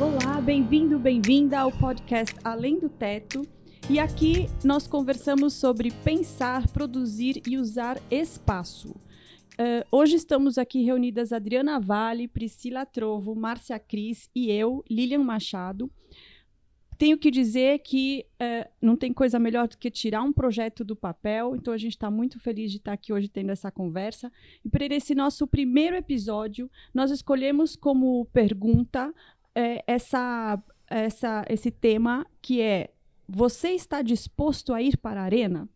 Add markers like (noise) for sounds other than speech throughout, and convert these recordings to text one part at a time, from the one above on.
Olá, bem-vindo, bem-vinda ao podcast Além do Teto. E aqui nós conversamos sobre pensar, produzir e usar espaço. Uh, hoje estamos aqui reunidas Adriana Vale, Priscila Trovo, Márcia Cris e eu, Lilian Machado. Tenho que dizer que uh, não tem coisa melhor do que tirar um projeto do papel, então a gente está muito feliz de estar aqui hoje tendo essa conversa. E para esse nosso primeiro episódio, nós escolhemos como pergunta uh, essa, essa, esse tema que é: Você está disposto a ir para a arena?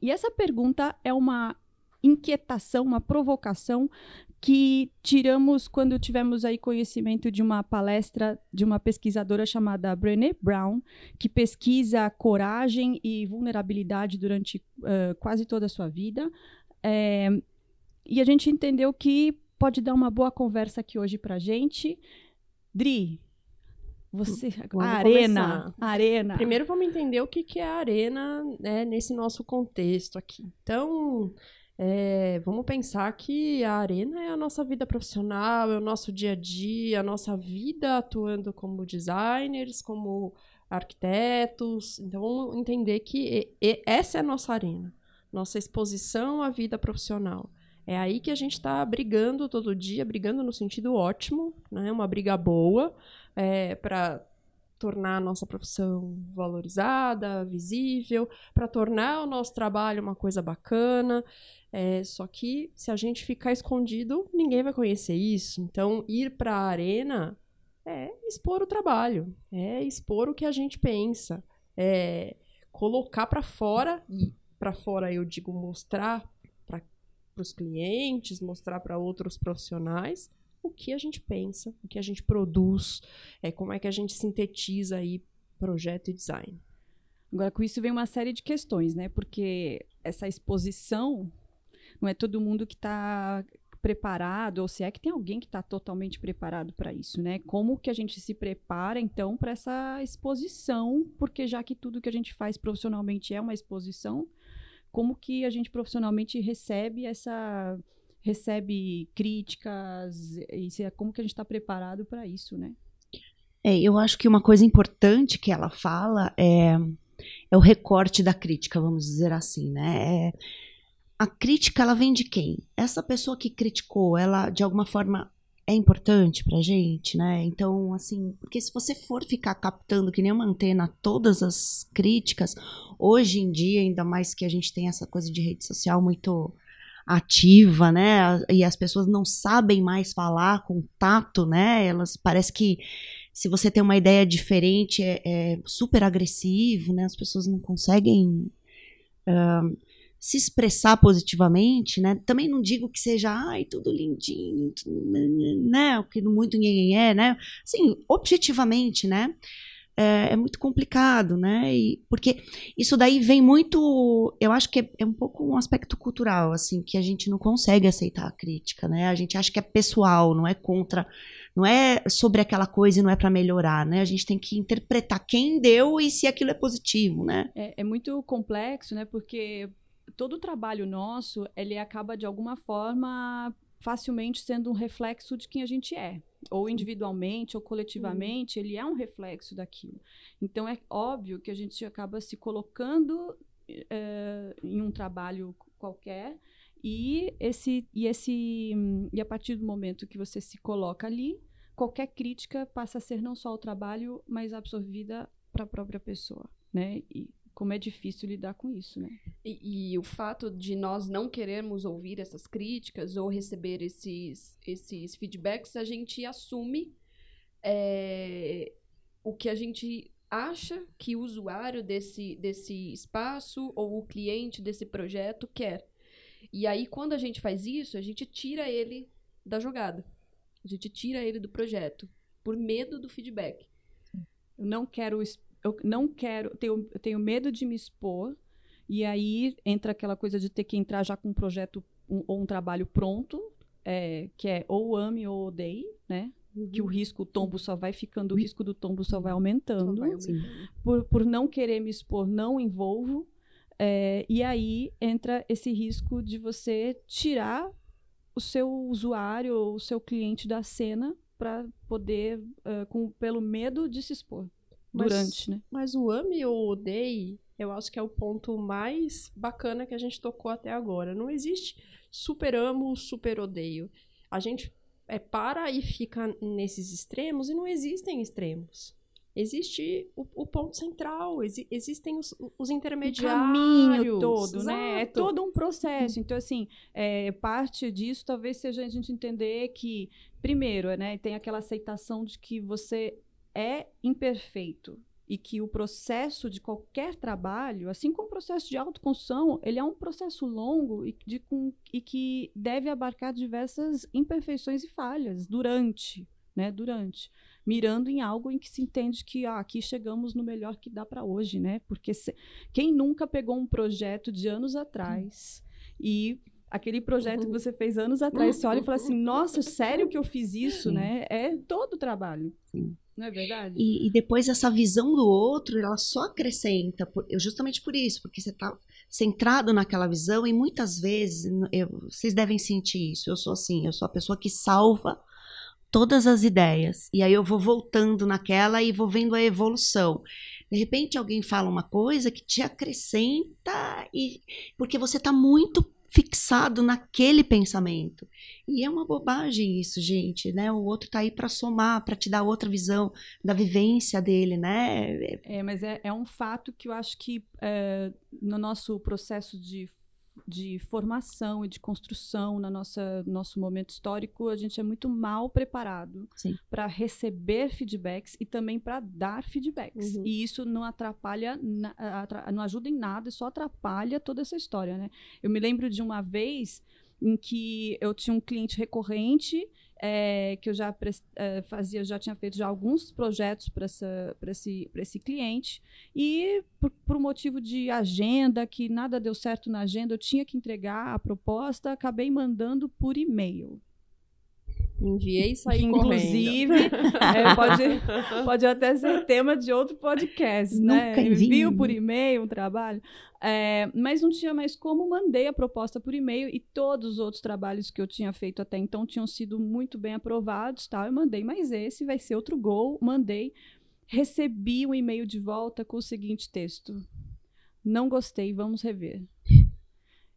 E essa pergunta é uma inquietação, uma provocação que tiramos quando tivemos aí conhecimento de uma palestra de uma pesquisadora chamada Brené Brown, que pesquisa coragem e vulnerabilidade durante uh, quase toda a sua vida. É, e a gente entendeu que pode dar uma boa conversa aqui hoje para gente. Dri, você, vamos a arena, começar. arena. Primeiro vamos entender o que, que é a arena né, nesse nosso contexto aqui. Então, é, vamos pensar que a arena é a nossa vida profissional, é o nosso dia a dia, a nossa vida atuando como designers, como arquitetos. Então, vamos entender que essa é a nossa arena, nossa exposição à vida profissional. É aí que a gente está brigando todo dia, brigando no sentido ótimo, né? Uma briga boa para tornar a nossa profissão valorizada, visível, para tornar o nosso trabalho uma coisa bacana. É, só que se a gente ficar escondido, ninguém vai conhecer isso. Então, ir para a arena é expor o trabalho, é expor o que a gente pensa, é colocar para fora e para fora eu digo mostrar para os clientes, mostrar para outros profissionais o que a gente pensa, o que a gente produz, é como é que a gente sintetiza aí projeto e design. Agora, com isso vem uma série de questões, né? Porque essa exposição não é todo mundo que está preparado, ou se é que tem alguém que está totalmente preparado para isso, né? Como que a gente se prepara, então, para essa exposição? Porque já que tudo que a gente faz profissionalmente é uma exposição, como que a gente profissionalmente recebe essa recebe críticas e se- como que a gente está preparado para isso, né? É, eu acho que uma coisa importante que ela fala é, é o recorte da crítica, vamos dizer assim, né? É, a crítica, ela vem de quem? Essa pessoa que criticou, ela, de alguma forma, é importante pra gente, né? Então, assim, porque se você for ficar captando que nem uma antena todas as críticas, hoje em dia, ainda mais que a gente tem essa coisa de rede social muito ativa, né? E as pessoas não sabem mais falar com tato, né? Elas parece que se você tem uma ideia diferente é, é super agressivo, né? As pessoas não conseguem ah, se expressar positivamente, né? Também não digo que seja, ai, tudo lindinho, tudo, né? O que muito ninguém é, né? Assim, objetivamente, né? É, é muito complicado, né? E, porque isso daí vem muito, eu acho que é, é um pouco um aspecto cultural, assim, que a gente não consegue aceitar a crítica, né? A gente acha que é pessoal, não é contra, não é sobre aquela coisa e não é para melhorar, né? A gente tem que interpretar quem deu e se aquilo é positivo, né? É, é muito complexo, né? Porque todo o trabalho nosso, ele acaba de alguma forma facilmente sendo um reflexo de quem a gente é, ou individualmente ou coletivamente, ele é um reflexo daquilo. Então é óbvio que a gente acaba se colocando eh, em um trabalho qualquer e esse e esse e a partir do momento que você se coloca ali, qualquer crítica passa a ser não só o trabalho, mas absorvida para a própria pessoa, né? E como é difícil lidar com isso, né? E, e o fato de nós não querermos ouvir essas críticas ou receber esses, esses feedbacks, a gente assume é, o que a gente acha que o usuário desse, desse espaço ou o cliente desse projeto quer. E aí, quando a gente faz isso, a gente tira ele da jogada. A gente tira ele do projeto por medo do feedback. Eu não quero, eu não quero, tenho, eu tenho medo de me expor, e aí entra aquela coisa de ter que entrar já com um projeto um- ou um trabalho pronto, é, que é ou ame ou odeie, né? Que o risco, o tombo só vai ficando, o risco do tombo só vai Só aumentando. vai aumentando. por, por não querer me expor, não envolvo. é, e aí entra esse risco de você tirar o seu usuário ou o seu cliente da cena para poder, uh, com, pelo medo de se expor Mas- durante, né? Mas o ame ou odeie, eu acho que é o ponto mais bacana que a gente tocou até agora. Não existe super amo, super odeio. A gente é, para e fica nesses extremos e não existem extremos. Existe o, o ponto central, exi- existem os, os o intermediários. caminho todo, né? É Exato. todo um processo. Então, assim, é, parte disso talvez seja a gente entender que, primeiro, né, tem aquela aceitação de que você é imperfeito e que o processo de qualquer trabalho, assim como o processo de autoconstrução, ele é um processo longo e, de, com, e que deve abarcar diversas imperfeições e falhas durante, né? Durante mirando em algo em que se entende que ah, aqui chegamos no melhor que dá para hoje, né? Porque se- quem nunca pegou um projeto de anos atrás e aquele projeto que você fez anos atrás, você olha e fala assim, nossa, sério que eu fiz isso, né? É todo o trabalho. Sim. Não é verdade? E, e depois essa visão do outro, ela só acrescenta, por- justamente por isso, porque você está centrado naquela visão e muitas vezes, eu- vocês devem sentir isso, eu sou assim, eu sou a pessoa que salva todas as ideias, e aí eu vou voltando naquela e vou vendo a evolução. De repente alguém fala uma coisa que te acrescenta, e porque você está muito fixado naquele pensamento. E é uma bobagem isso, gente, né? O outro tá aí para somar, para te dar outra visão da vivência dele, né? É, mas é, é um fato que eu acho que é, no nosso processo de, de formação e de construção, no nossa, nosso momento histórico, a gente é muito mal preparado para receber feedbacks e também para dar feedbacks. Uhum. E isso não atrapalha, na- atra- não ajuda em nada, só atrapalha toda essa história, né? Eu me lembro de uma vez em que eu tinha um cliente recorrente é, que eu já é, fazia, já tinha feito já alguns projetos para esse, esse cliente e por, por motivo de agenda, que nada deu certo na agenda, eu tinha que entregar a proposta, acabei mandando por e-mail. Enviei e saí correndo. inclusive, (laughs) é, pode, (laughs) pode até ser tema de outro podcast, né? Nunca envio. Envio por e-mail um trabalho. É, mas não tinha mais como, mandei a proposta por e-mail e todos os outros trabalhos que eu tinha feito até então tinham sido muito bem aprovados, tal. Eu mandei, mas esse vai ser outro gol. Mandei, recebi um e-mail de volta com o seguinte texto: Não gostei, vamos rever.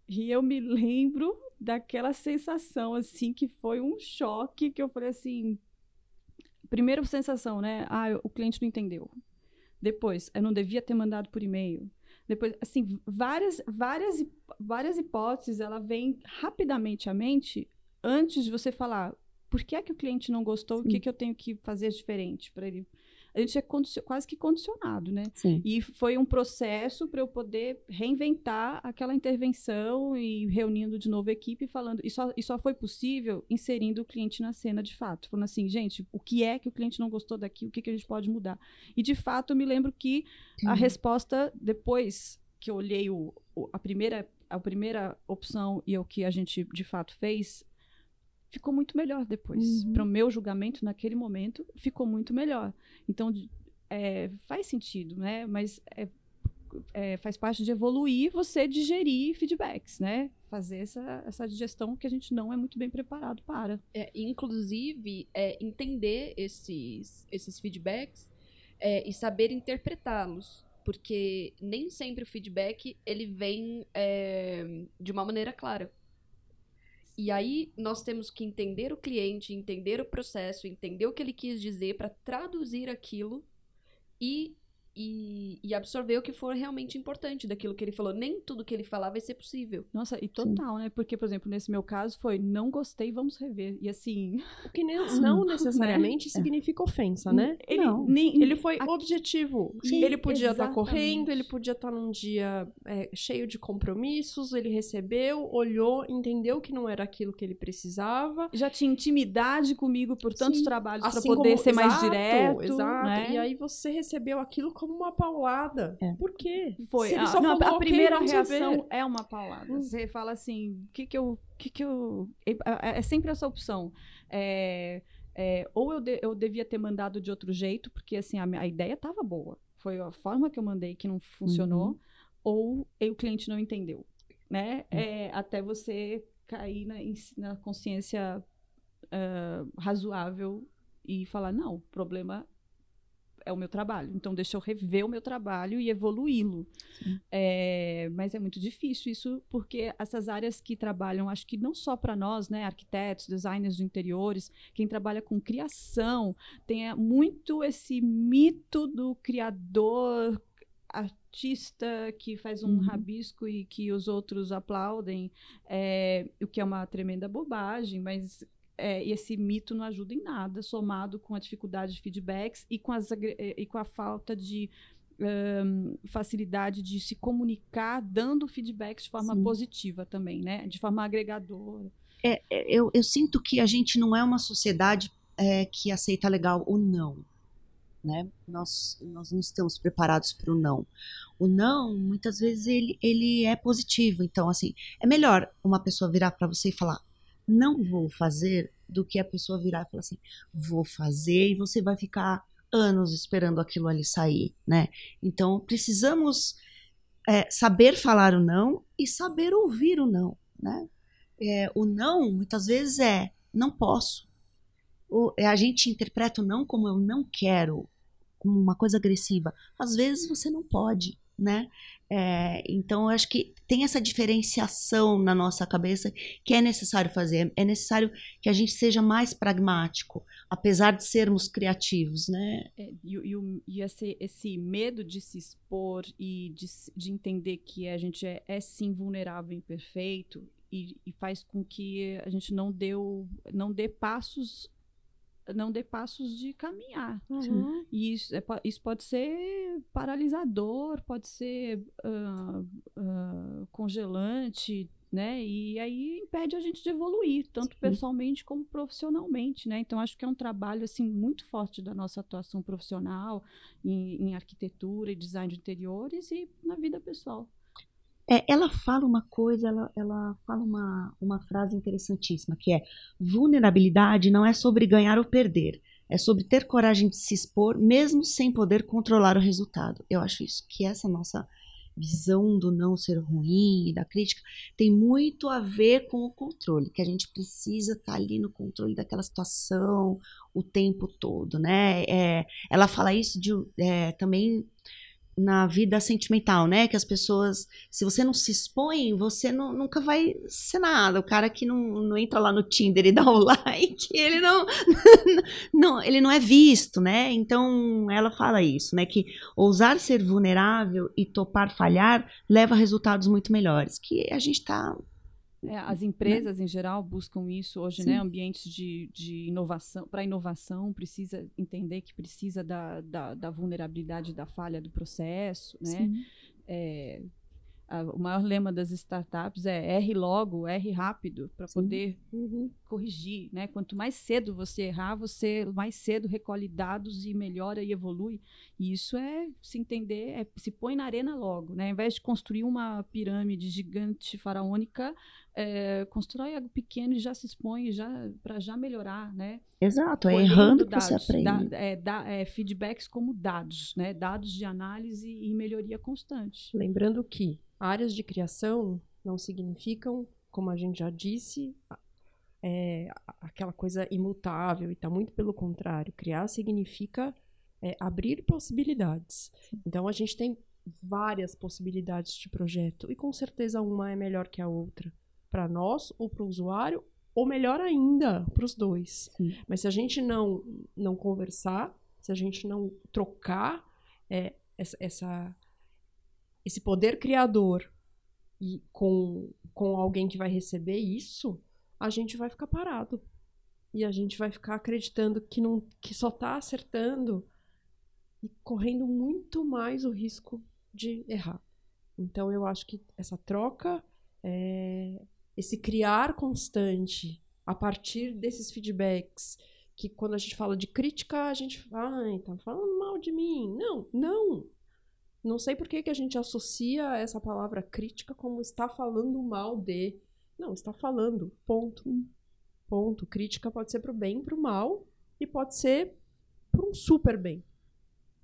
E eu me lembro daquela sensação, assim, que foi um choque, que eu falei assim... Primeira sensação, né? Ah, o cliente não entendeu. Depois, eu não devia ter mandado por e-mail. Depois, assim, várias, várias, várias hipóteses, ela vem rapidamente à mente antes de você falar por que é que o cliente não gostou, o que, Sim. que eu tenho que fazer diferente para ele. A gente é quase que condicionado, né? Sim. E foi um processo para eu poder reinventar aquela intervenção e reunindo de novo a equipe e falando. E só, e só foi possível inserindo o cliente na cena de fato. Falando assim, gente, o que é que o cliente não gostou daqui? O que, que a gente pode mudar? E de fato, eu me lembro que a resposta, depois que eu olhei o, o- a, primeira, a primeira opção e o que a gente de fato fez, ficou muito melhor depois. Uhum. Para o meu julgamento, naquele momento, ficou muito melhor. Então, é, faz sentido, né? Mas é, é, faz parte de evoluir você digerir feedbacks, né? Fazer essa, essa digestão que a gente não é muito bem preparado para. É, inclusive, é, entender esses, esses feedbacks é, e saber interpretá-los. Porque nem sempre o feedback ele vem é, de uma maneira clara. E aí nós temos que entender o cliente, entender o processo, entender o que ele quis dizer para traduzir aquilo e, e, e absorver o que for realmente importante daquilo que ele falou. Nem tudo que ele falar vai ser possível. Nossa, e total, né? Porque, por exemplo, nesse meu caso foi não gostei, vamos rever. E assim, O que ne- (laughs) não necessariamente significa ofensa, né? ele Não. nem Ele foi Aqui- objetivo. Sim, ele podia estar exatamente. correndo, ele podia estar num dia é, cheio de compromissos, ele recebeu, olhou, entendeu que não era aquilo que ele precisava. já tinha intimidade comigo por tantos Sim. trabalhos para Assim poder como- ser mais Exato, direto, Exato. né? E aí você recebeu aquilo como uma paulada. É. Por quê? Foi. Ele A, só não, falou, a "Ok, primeira vamos reação rever." é uma paulada. Hum. Você fala assim, o que que eu... Que que eu é, sempre essa opção. É, é, ou eu, de- eu devia ter mandado de outro jeito, porque assim, a, a ideia estava boa. Foi a forma que eu mandei que não funcionou, Uhum. ou o cliente não entendeu. Né? É, até você cair na, na consciência ah, razoável e falar, não, o problema é o meu trabalho. Então, deixa eu rever o meu trabalho e evoluí-lo. É, mas é muito difícil isso, porque essas áreas que trabalham, acho que não só para nós, né, arquitetos, designers de interiores, quem trabalha com criação, tem é, muito esse mito do criador artista que faz um uhum. rabisco e que os outros aplaudem, é, o que é uma tremenda bobagem, mas é, esse mito não ajuda em nada, somado com a dificuldade de feedbacks e com, as, e com a falta de um, facilidade de se comunicar, dando feedbacks de forma Sim. positiva também, né? De forma agregadora. É, é, eu, eu, sinto que a gente não é uma sociedade é, que aceita legal o não. Né? Nós, nós não estamos preparados para o não. O não, muitas vezes, ele, ele é positivo. Então, assim, é melhor uma pessoa virar para você e falar: não vou fazer do que a pessoa virar e falar assim, vou fazer e você vai ficar anos esperando aquilo ali sair, né? Então precisamos é, saber falar o não e saber ouvir o não, né? É, o não muitas vezes é não posso. O, é, a gente interpreta o não como eu não quero, como uma coisa agressiva. Às vezes você não pode, né? É, então, eu acho que tem essa diferenciação na nossa cabeça que é necessário fazer. É necessário que a gente seja mais pragmático, apesar de sermos criativos, né? É, e, e, e esse, esse, medo de se expor e de, de entender que a gente é, é sim vulnerável e imperfeito e, e, faz com que a gente não, deu, não dê passos não dê passos de caminhar. Uhum. E isso, é, isso pode ser paralisador, pode ser uh, uh, congelante, né? E aí impede a gente de evoluir, tanto Sim. pessoalmente como profissionalmente, né? Então acho que é um trabalho assim muito forte da nossa atuação profissional em, em arquitetura e design de interiores e na vida pessoal. É, ela fala uma coisa, ela, ela fala uma, uma frase interessantíssima, que é vulnerabilidade não é sobre ganhar ou perder, é sobre ter coragem de se expor, mesmo sem poder controlar o resultado. Eu acho isso, que essa nossa visão do não ser ruim, da crítica, tem muito a ver com o controle, que a gente precisa estar tá ali no controle daquela situação o tempo todo, né? É, ela fala isso de, é, também na vida sentimental, né? Que as pessoas, se você não se expõe, você não, nunca vai ser nada. O cara que não, não entra lá no Tinder e (laughs) dá o like, ele não, (laughs) não, ele não é visto, né? Então ela fala isso, né? Que ousar ser vulnerável e topar falhar leva a resultados muito melhores. Que a gente está é, as empresas, né? em geral, buscam isso hoje, né? Ambientes de, de inovação. Para inovação, precisa entender que precisa da, da, da, vulnerabilidade da falha do processo, né? É, a, o maior lema das startups é R logo, R rápido, para poder uhum. Corrigir, né? Quanto mais cedo você errar, você mais cedo recolhe dados e melhora e evolui. E isso é se entender, é, se põe na arena logo, né? Ao invés de construir uma pirâmide gigante faraônica, é, constrói algo pequeno e já se expõe já para já melhorar, né? Exato, é errando que você aprende. Da, é, da, é, feedbacks como dados, né? Dados de análise e melhoria constante. Lembrando que Áreas de criação não significam, como a gente já disse, é, aquela coisa imutável e tá muito pelo contrário. Criar significa é, abrir possibilidades. Então a gente tem várias possibilidades de projeto e com certeza uma é melhor que a outra para nós ou para o usuário ou melhor ainda para os dois. Sim. Mas se a gente não não conversar, se a gente não trocar é, essa, essa esse poder criador e com, com alguém que vai receber isso, a gente vai ficar parado. E a gente vai ficar acreditando que, não, que só está acertando e correndo muito mais o risco de errar. Então eu acho que essa troca, é, esse criar constante a partir desses feedbacks, que quando a gente fala de crítica, a gente fala, ai, tá falando mal de mim. Não, não. Não sei por que, que a gente associa essa palavra crítica como está falando mal de. Não, está falando. Ponto. Ponto. Crítica pode ser para o bem para o mal, e pode ser para um super bem.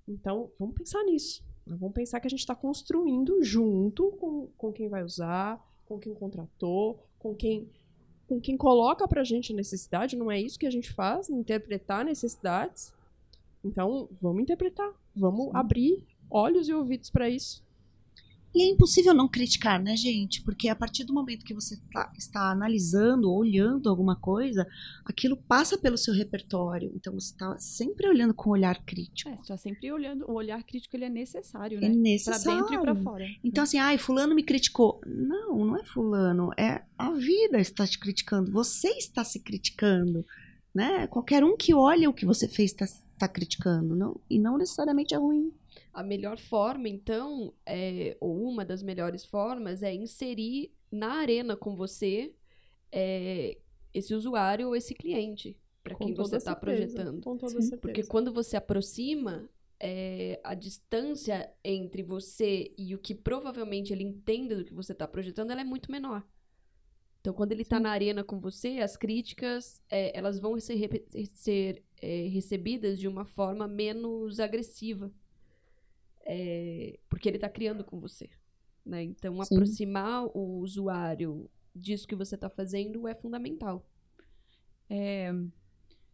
Então, vamos pensar nisso. Vamos pensar que a gente está construindo junto com, com quem vai usar, com quem contratou, com quem com quem coloca gente a necessidade, não é isso que a gente faz, interpretar necessidades. Então, vamos interpretar, vamos abrir olhos e ouvidos para isso. E é impossível não criticar, né, gente? Porque a partir do momento que você tá- está analisando, olhando alguma coisa, aquilo passa pelo seu repertório. Então você está sempre olhando com olhar crítico. É, tá sempre olhando, o olhar crítico ele é necessário, É né? Pra necessário. dentro e pra fora. Então, assim, ai, fulano me criticou. Não, não é fulano. É a vida está te criticando. Você está se criticando. Né? Qualquer um que olha o que você fez está tá criticando. Não, e não necessariamente é ruim. A melhor forma, então, é, ou uma das melhores formas, é inserir na arena com você é, esse usuário ou esse cliente para quem você está projetando. Com toda certeza. Porque quando você aproxima, é, a distância entre você e o que provavelmente ele entenda do que você está projetando, ela é muito menor. Então, quando ele está na arena com você, as críticas, é, elas vão ser, ser, é, recebidas de uma forma menos agressiva. É, porque ele está criando com você. né? Então, Sim. aproximar o usuário disso que você está fazendo é fundamental.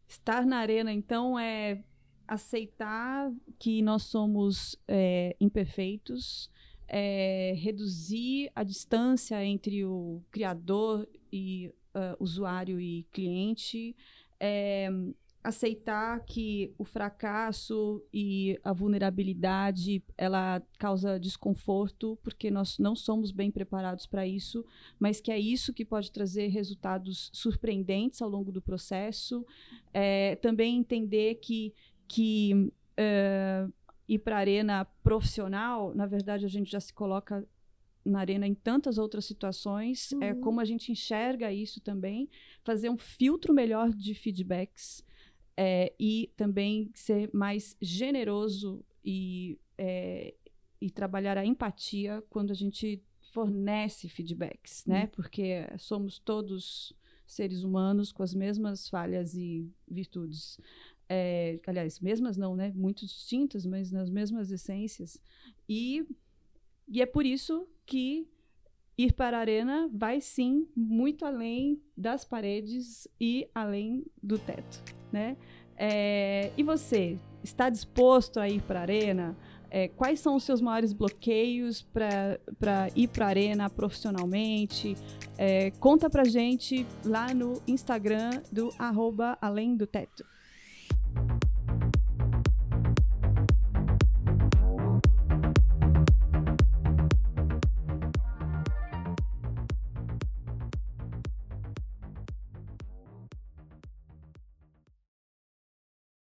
Estar na arena, então, é aceitar que nós somos é, imperfeitos, é, reduzir a distância entre o criador e ah, usuário e cliente, é, aceitar que o fracasso e a vulnerabilidade ela causa desconforto porque nós não somos bem preparados para isso, mas que é isso que pode trazer resultados surpreendentes ao longo do processo. É, também entender que, que é, ir para a arena profissional, na verdade, a gente já se coloca na arena em tantas outras situações, é Uhum. como a gente enxerga isso também, fazer um filtro melhor de feedbacks é, e também ser mais generoso e, é, e trabalhar a empatia quando a gente fornece feedbacks, né? Porque somos todos seres humanos com as mesmas falhas e virtudes. É, aliás, mesmas não, né? Muito distintas, mas nas mesmas essências. E, e é por isso que ir para a arena vai sim muito além das paredes e além do teto, né? É, e você está disposto a ir para a arena? É, quais são os seus maiores bloqueios para ir para a arena profissionalmente? É, conta pra gente lá no Instagram do arroba Além do Teto.